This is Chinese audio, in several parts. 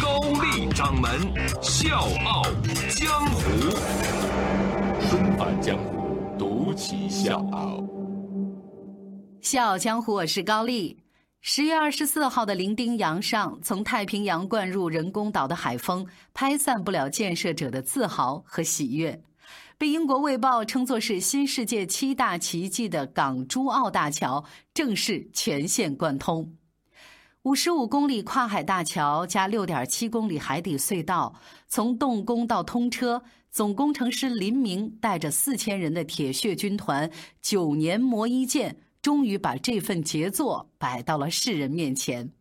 高丽掌门笑傲江湖，重返江湖，独骑笑傲。笑傲江湖，我是高丽。十月二十四号的伶仃洋上，从太平洋灌入人工岛的海风，拍散不了建设者的自豪和喜悦。被英国《卫报》称作是新世界七大奇迹的港珠澳大桥正式全线贯通。五十五公里跨海大桥加六点七公里海底隧道，从动工到通车，总工程师林明带着四千人的铁血军团，九年磨一剑。终于把这份杰作摆到了世人面前。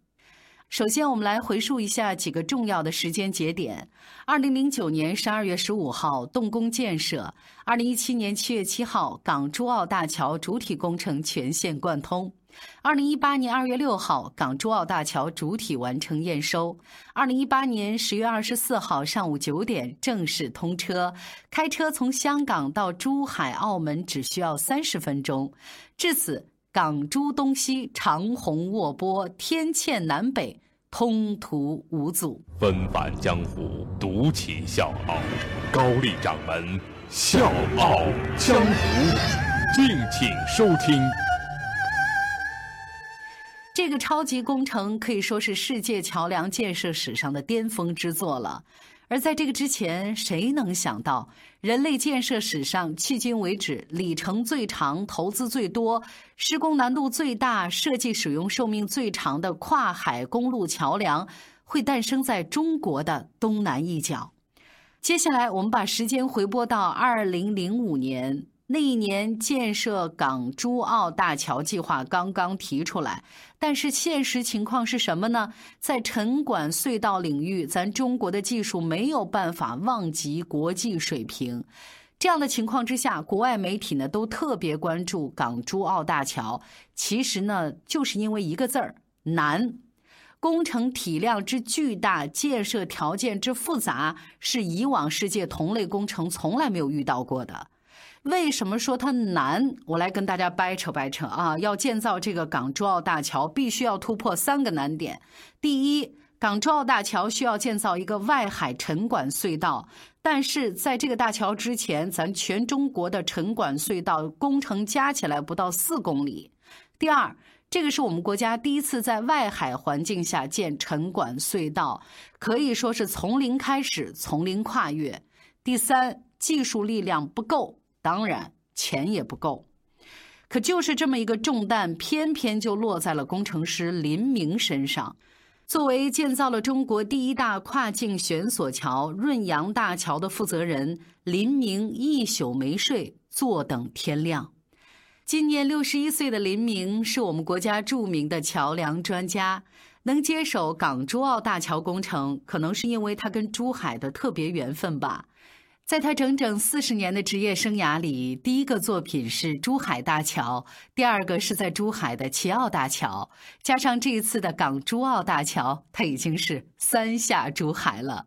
首先，我们来回述一下几个重要的时间节点：二零零九年十二月十五号动工建设；二零一七年七月七号港珠澳大桥主体工程全线贯通。二零一八年二月六号，港珠澳大桥主体完成验收。二零一八年十月二十四号上午九点正式通车，开车从香港到珠海、澳门只需要三十分钟。至此，港珠东西长虹卧波，天堑南北通途无阻。纷返江湖，独起笑傲，高丽掌门笑傲江湖，敬请收听。这个超级工程可以说是世界桥梁建设史上的巅峰之作了。而在这个之前，谁能想到人类建设史上迄今为止里程最长、投资最多、施工难度最大、设计使用寿命最长的跨海公路桥梁会诞生在中国的东南一角？接下来，我们把时间回拨到二零零五年。那一年建设港珠澳大桥计划刚刚提出来，但是现实情况是什么呢？在沉管隧道领域，咱中国的技术没有办法望及国际水平。这样的情况之下，国外媒体呢都特别关注港珠澳大桥。其实呢，就是因为一个字儿难，工程体量之巨大，建设条件之复杂，是以往世界同类工程从来没有遇到过的。为什么说它难？我来跟大家掰扯掰扯啊！要建造这个港珠澳大桥，必须要突破三个难点。第一，港珠澳大桥需要建造一个外海沉管隧道，但是在这个大桥之前，咱全中国的沉管隧道工程加起来不到四公里。第二，这个是我们国家第一次在外海环境下建沉管隧道，可以说是从零开始，从零跨越。第三，技术力量不够。当然，钱也不够，可就是这么一个重担，偏偏就落在了工程师林明身上。作为建造了中国第一大跨境悬索桥润扬大桥的负责人，林明一宿没睡，坐等天亮。今年六十一岁的林明是我们国家著名的桥梁专家，能接手港珠澳大桥工程，可能是因为他跟珠海的特别缘分吧。在他整整四十年的职业生涯里，第一个作品是珠海大桥，第二个是在珠海的齐澳大桥，加上这一次的港珠澳大桥，他已经是三下珠海了。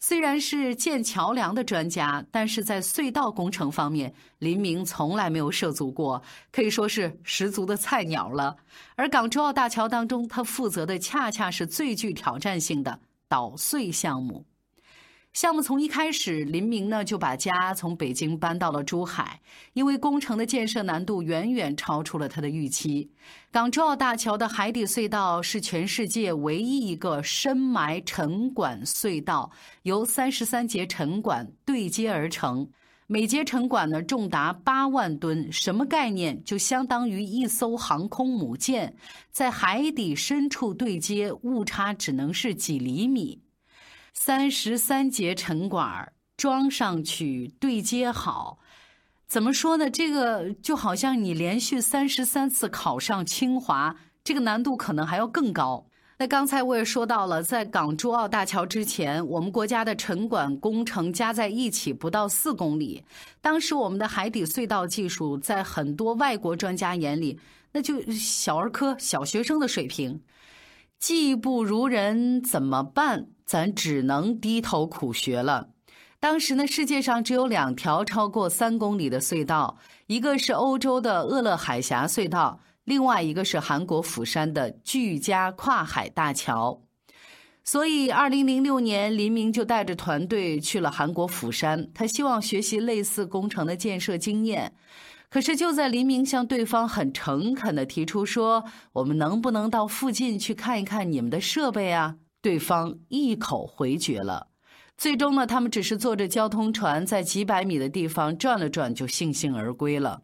虽然是建桥梁的专家，但是在隧道工程方面，林明从来没有涉足过，可以说是十足的菜鸟了。而港珠澳大桥当中，他负责的恰恰是最具挑战性的捣碎项目。项目从一开始，林明呢就把家从北京搬到了珠海，因为工程的建设难度远远超出了他的预期。港珠澳大桥的海底隧道是全世界唯一一个深埋沉管隧道，由三十三节沉管对接而成，每节沉管呢重达八万吨，什么概念？就相当于一艘航空母舰在海底深处对接，误差只能是几厘米。三十三节沉管装上去对接好，怎么说呢？这个就好像你连续三十三次考上清华，这个难度可能还要更高。那刚才我也说到了，在港珠澳大桥之前，我们国家的沉管工程加在一起不到四公里。当时我们的海底隧道技术，在很多外国专家眼里，那就小儿科、小学生的水平。技不如人怎么办？咱只能低头苦学了。当时呢，世界上只有两条超过三公里的隧道，一个是欧洲的鄂勒海峡隧道。另外一个是韩国釜山的巨佳跨海大桥，所以二零零六年林明就带着团队去了韩国釜山，他希望学习类似工程的建设经验。可是就在黎明向对方很诚恳地提出说：“我们能不能到附近去看一看你们的设备啊？”对方一口回绝了。最终呢，他们只是坐着交通船在几百米的地方转了转，就悻悻而归了。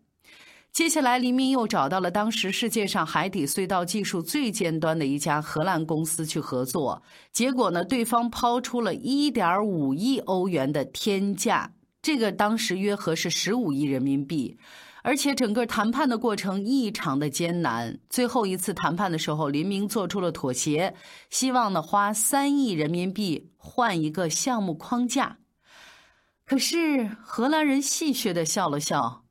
接下来，黎明又找到了当时世界上海底隧道技术最尖端的一家荷兰公司去合作。结果呢，对方抛出了一点五亿欧元的天价，这个当时约合是十五亿人民币。而且整个谈判的过程异常的艰难。最后一次谈判的时候，林明做出了妥协，希望呢花三亿人民币换一个项目框架。可是荷兰人戏谑的笑了笑。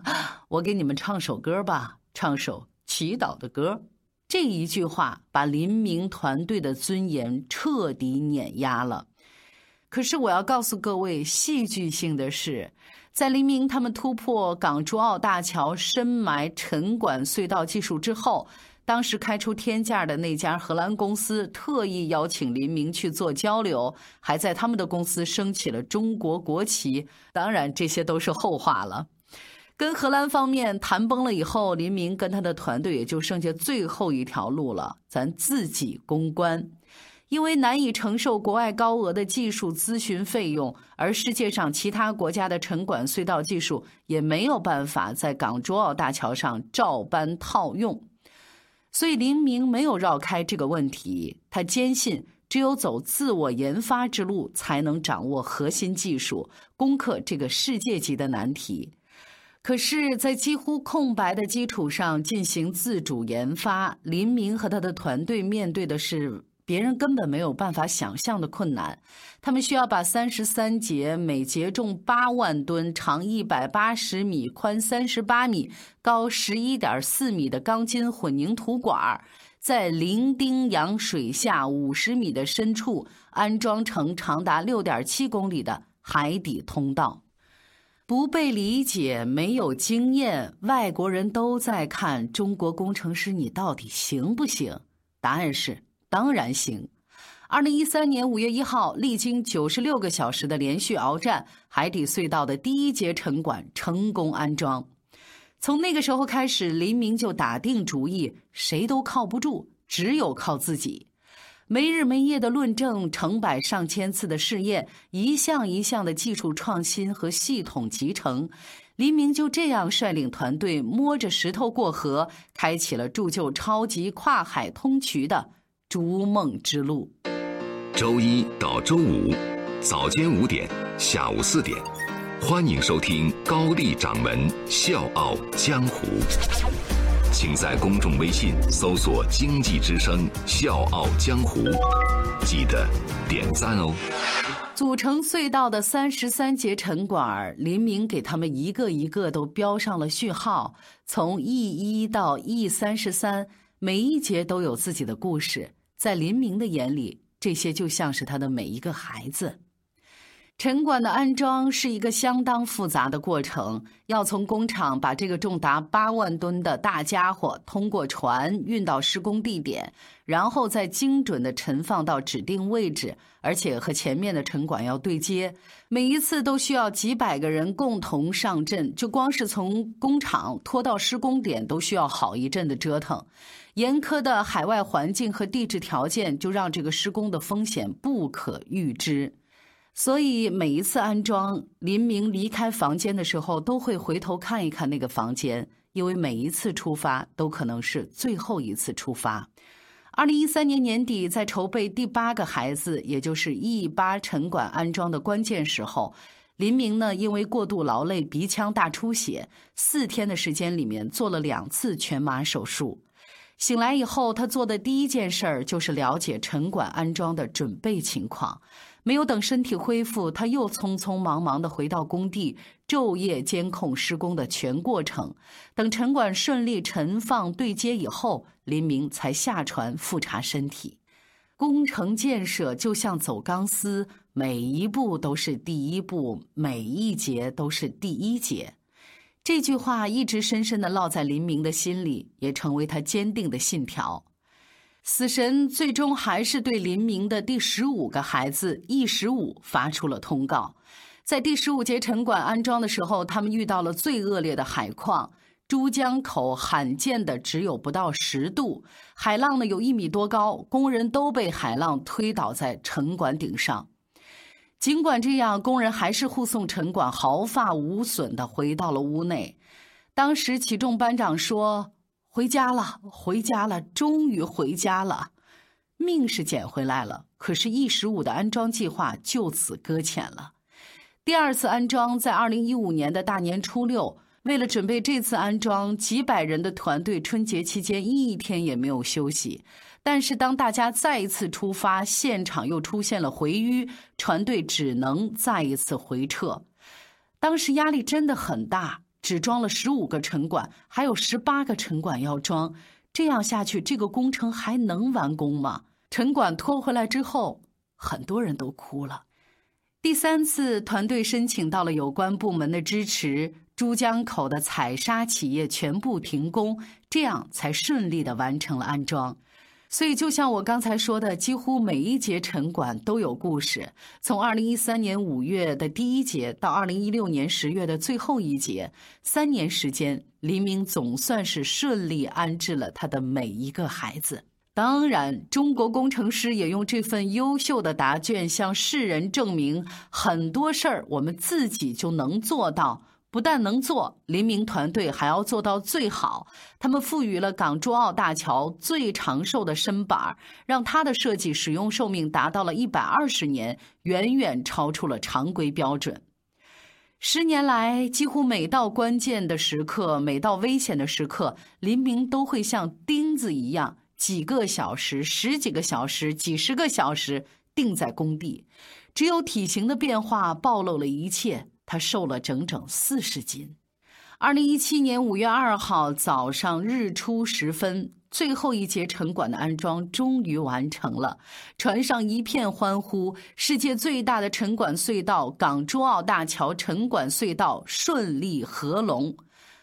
我给你们唱首歌吧，唱首祈祷的歌。这一句话把林明团队的尊严彻底碾压了。可是我要告诉各位，戏剧性的是，在黎明他们突破港珠澳大桥深埋沉管隧道技术之后。当时开出天价的那家荷兰公司特意邀请黎明去做交流，还在他们的公司升起了中国国旗。当然，这些都是后话了。跟荷兰方面谈崩了以后，黎明跟他的团队也就剩下最后一条路了，咱自己攻关。因为难以承受国外高额的技术咨询费用，而世界上其他国家的沉管隧道技术也没有办法在港珠澳大桥上照搬套用。所以林明没有绕开这个问题，他坚信只有走自我研发之路，才能掌握核心技术，攻克这个世界级的难题。可是，在几乎空白的基础上进行自主研发，林明和他的团队面对的是。别人根本没有办法想象的困难，他们需要把三十三节、每节重八万吨、长一百八十米、宽三十八米、高十一点四米的钢筋混凝土管，在伶仃洋水下五十米的深处安装成长达六点七公里的海底通道。不被理解，没有经验，外国人都在看中国工程师，你到底行不行？答案是。当然行。二零一三年五月一号，历经九十六个小时的连续鏖战，海底隧道的第一节沉管成功安装。从那个时候开始，林明就打定主意，谁都靠不住，只有靠自己。没日没夜的论证，成百上千次的试验，一项一项的技术创新和系统集成，林明就这样率领团队摸着石头过河，开启了铸就超级跨海通渠的。逐梦之路，周一到周五早间五点，下午四点，欢迎收听高丽掌门笑傲江湖。请在公众微信搜索“经济之声笑傲江湖”，记得点赞哦。组成隧道的三十三节沉管，林明给他们一个一个都标上了序号，从 E 一到 E 三十三，每一节都有自己的故事。在林明的眼里，这些就像是他的每一个孩子。沉管的安装是一个相当复杂的过程，要从工厂把这个重达八万吨的大家伙通过船运到施工地点，然后再精准的沉放到指定位置，而且和前面的沉管要对接。每一次都需要几百个人共同上阵，就光是从工厂拖到施工点都需要好一阵的折腾。严苛的海外环境和地质条件就让这个施工的风险不可预知。所以每一次安装，林明离开房间的时候，都会回头看一看那个房间，因为每一次出发都可能是最后一次出发。二零一三年年底，在筹备第八个孩子，也就是 E 八沉管安装的关键时候，林明呢因为过度劳累，鼻腔大出血，四天的时间里面做了两次全麻手术。醒来以后，他做的第一件事儿就是了解城管安装的准备情况。没有等身体恢复，他又匆匆忙忙地回到工地，昼夜监控施工的全过程。等城管顺利陈放对接以后，林明才下船复查身体。工程建设就像走钢丝，每一步都是第一步，每一节都是第一节。这句话一直深深地烙在林明的心里，也成为他坚定的信条。死神最终还是对林明的第十五个孩子易十五发出了通告。在第十五节城管安装的时候，他们遇到了最恶劣的海况。珠江口罕见的只有不到十度，海浪呢有一米多高，工人都被海浪推倒在城管顶上。尽管这样，工人还是护送城管毫发无损的回到了屋内。当时起重班长说：“回家了，回家了，终于回家了，命是捡回来了。可是 E 十五的安装计划就此搁浅了。第二次安装在二零一五年的大年初六。”为了准备这次安装，几百人的团队春节期间一天也没有休息。但是当大家再一次出发，现场又出现了回淤，船队只能再一次回撤。当时压力真的很大，只装了十五个城管，还有十八个城管要装。这样下去，这个工程还能完工吗？城管拖回来之后，很多人都哭了。第三次，团队申请到了有关部门的支持。珠江口的采砂企业全部停工，这样才顺利的完成了安装。所以，就像我刚才说的，几乎每一节城管都有故事。从二零一三年五月的第一节到二零一六年十月的最后一节，三年时间，黎明总算是顺利安置了他的每一个孩子。当然，中国工程师也用这份优秀的答卷向世人证明，很多事儿我们自己就能做到。不但能做，林明团队还要做到最好。他们赋予了港珠澳大桥最长寿的身板，让它的设计使用寿命达到了一百二十年，远远超出了常规标准。十年来，几乎每到关键的时刻，每到危险的时刻，林明都会像钉子一样，几个小时、十几个小时、几十个小时定在工地。只有体型的变化暴露了一切。他瘦了整整四十斤。二零一七年五月二号早上日出时分，最后一节城管的安装终于完成了，船上一片欢呼。世界最大的城管隧道——港珠澳大桥城管隧道顺利合龙。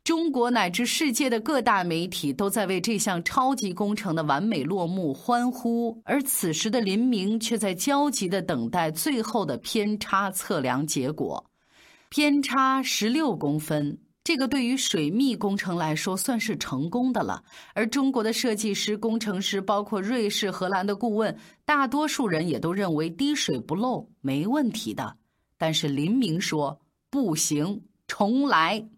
中国乃至世界的各大媒体都在为这项超级工程的完美落幕欢呼，而此时的林明却在焦急地等待最后的偏差测量结果。偏差十六公分，这个对于水密工程来说算是成功的了。而中国的设计师、工程师，包括瑞士、荷兰的顾问，大多数人也都认为滴水不漏，没问题的。但是林明说不行，重来。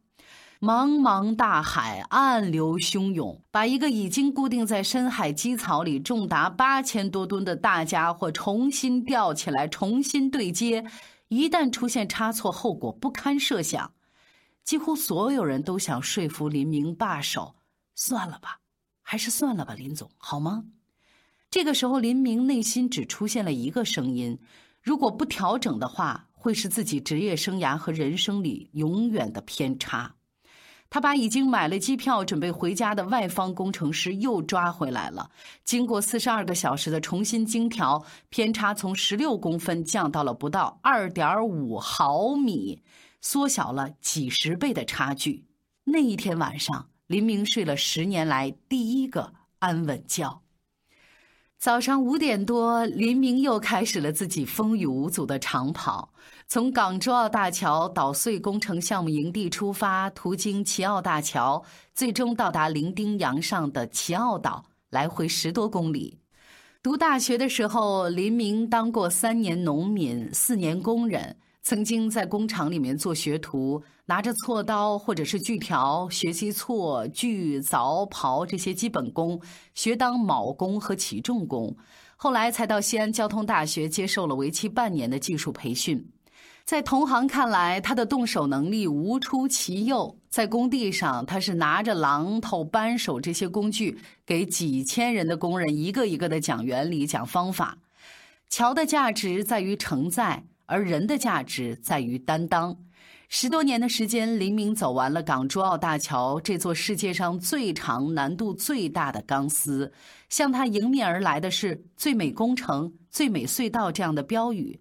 茫茫大海，暗流汹涌，把一个已经固定在深海基槽里重达八千多吨的大家伙重新吊起来，重新对接。一旦出现差错，后果不堪设想。几乎所有人都想说服林明罢手，算了吧，还是算了吧，林总，好吗？这个时候，林明内心只出现了一个声音：如果不调整的话，会是自己职业生涯和人生里永远的偏差。他把已经买了机票准备回家的外方工程师又抓回来了。经过四十二个小时的重新精调，偏差从十六公分降到了不到二点五毫米，缩小了几十倍的差距。那一天晚上，林明睡了十年来第一个安稳觉。早上五点多，林明又开始了自己风雨无阻的长跑，从港珠澳大桥捣碎工程项目营地出发，途经齐澳大桥，最终到达伶仃洋上的齐澳岛，来回十多公里。读大学的时候，林明当过三年农民，四年工人。曾经在工厂里面做学徒，拿着锉刀或者是锯条学习锉、锯、凿、刨这些基本功，学当铆工和起重工。后来才到西安交通大学接受了为期半年的技术培训。在同行看来，他的动手能力无出其右。在工地上，他是拿着榔头、扳手这些工具，给几千人的工人一个一个的讲原理、讲方法。桥的价值在于承载，而人的价值在于担当。十多年的时间，林明走完了港珠澳大桥这座世界上最长、难度最大的钢丝，向他迎面而来的是“最美工程”“最美隧道”这样的标语。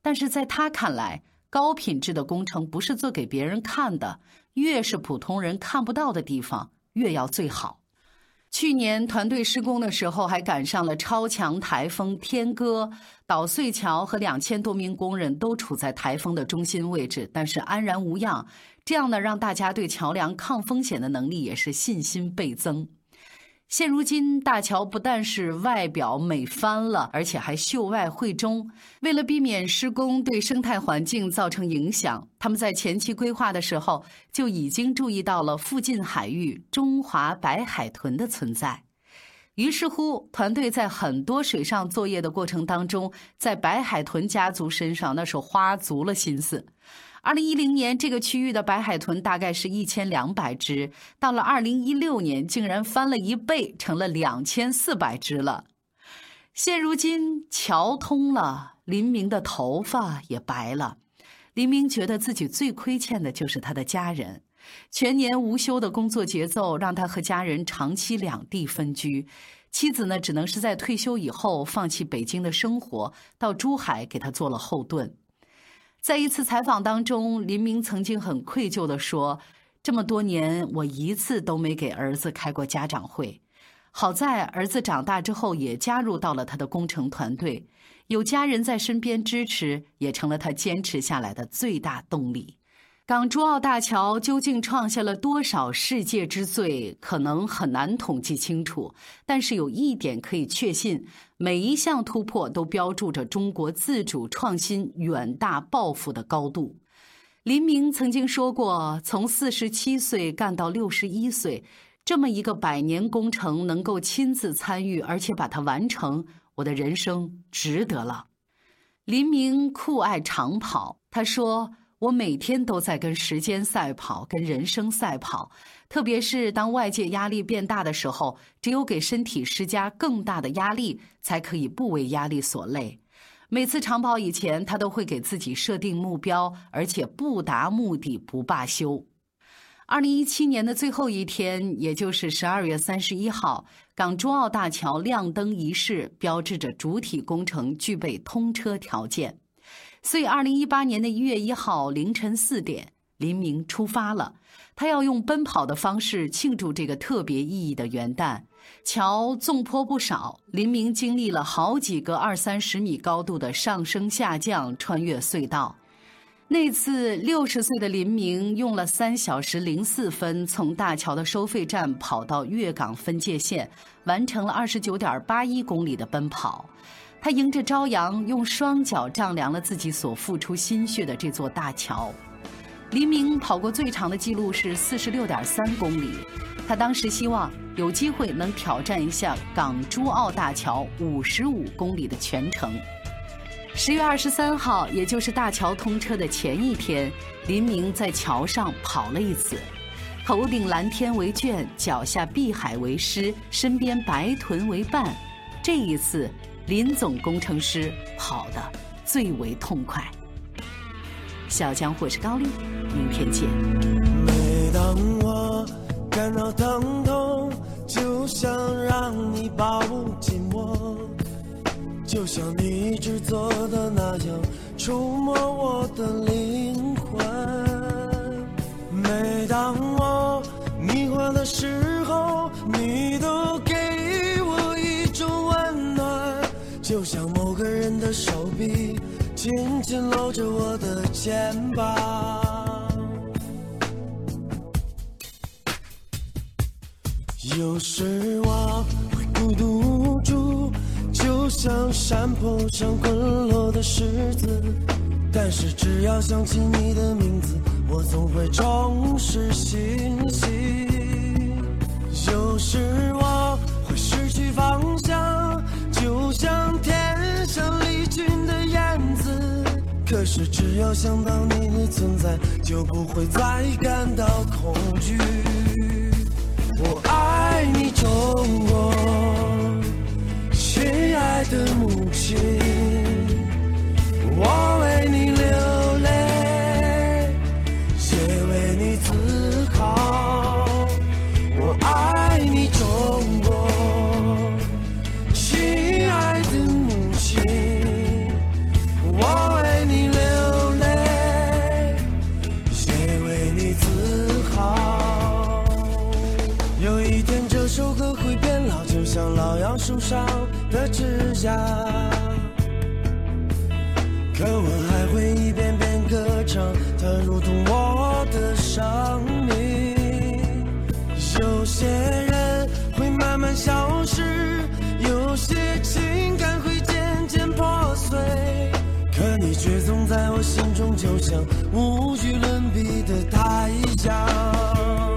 但是在他看来，高品质的工程不是做给别人看的。越是普通人看不到的地方，越要最好。去年团队施工的时候，还赶上了超强台风天鸽，捣碎桥和两千多名工人都处在台风的中心位置，但是安然无恙。这样呢，让大家对桥梁抗风险的能力也是信心倍增。现如今，大桥不但是外表美翻了，而且还秀外慧中。为了避免施工对生态环境造成影响，他们在前期规划的时候就已经注意到了附近海域中华白海豚的存在。于是乎，团队在很多水上作业的过程当中，在白海豚家族身上那是花足了心思。二零一零年，这个区域的白海豚大概是一千两百只，到了二零一六年，竟然翻了一倍，成了两千四百只了。现如今桥通了，林明的头发也白了。林明觉得自己最亏欠的就是他的家人，全年无休的工作节奏让他和家人长期两地分居，妻子呢，只能是在退休以后放弃北京的生活，到珠海给他做了后盾。在一次采访当中，林明曾经很愧疚地说：“这么多年，我一次都没给儿子开过家长会。好在儿子长大之后也加入到了他的工程团队，有家人在身边支持，也成了他坚持下来的最大动力。”港珠澳大桥究竟创下了多少世界之最，可能很难统计清楚。但是有一点可以确信，每一项突破都标注着中国自主创新远大抱负的高度。林明曾经说过：“从四十七岁干到六十一岁，这么一个百年工程能够亲自参与，而且把它完成，我的人生值得了。”林明酷爱长跑，他说。我每天都在跟时间赛跑，跟人生赛跑。特别是当外界压力变大的时候，只有给身体施加更大的压力，才可以不为压力所累。每次长跑以前，他都会给自己设定目标，而且不达目的不罢休。二零一七年的最后一天，也就是十二月三十一号，港珠澳大桥亮灯仪式，标志着主体工程具备通车条件。所以，二零一八年的一月一号凌晨四点，林明出发了。他要用奔跑的方式庆祝这个特别意义的元旦。桥纵坡不少，林明经历了好几个二三十米高度的上升下降，穿越隧道。那次，六十岁的林明用了三小时零四分，从大桥的收费站跑到粤港分界线，完成了二十九点八一公里的奔跑。他迎着朝阳，用双脚丈量了自己所付出心血的这座大桥。黎明跑过最长的记录是四十六点三公里，他当时希望有机会能挑战一下港珠澳大桥五十五公里的全程。十月二十三号，也就是大桥通车的前一天，黎明在桥上跑了一次，头顶蓝天为卷，脚下碧海为师，身边白豚为伴。这一次。林总工程师跑得最为痛快。小江或是高丽，明天见。每当我感到疼痛，就想让你抱紧我，就像你一直做的那样，触摸我的灵魂。每当我迷幻的时候，你都手臂紧紧搂着我的肩膀，有时我会孤独无助，就像山坡上滚落的石子，但是只要想起你的名字，我总会重拾信心。有时我会失去方向。就像天上，可是只要想到你的存在就不会再感到恐惧我爱你中国亲爱的母亲我你却总在我心中就像无与伦比的太阳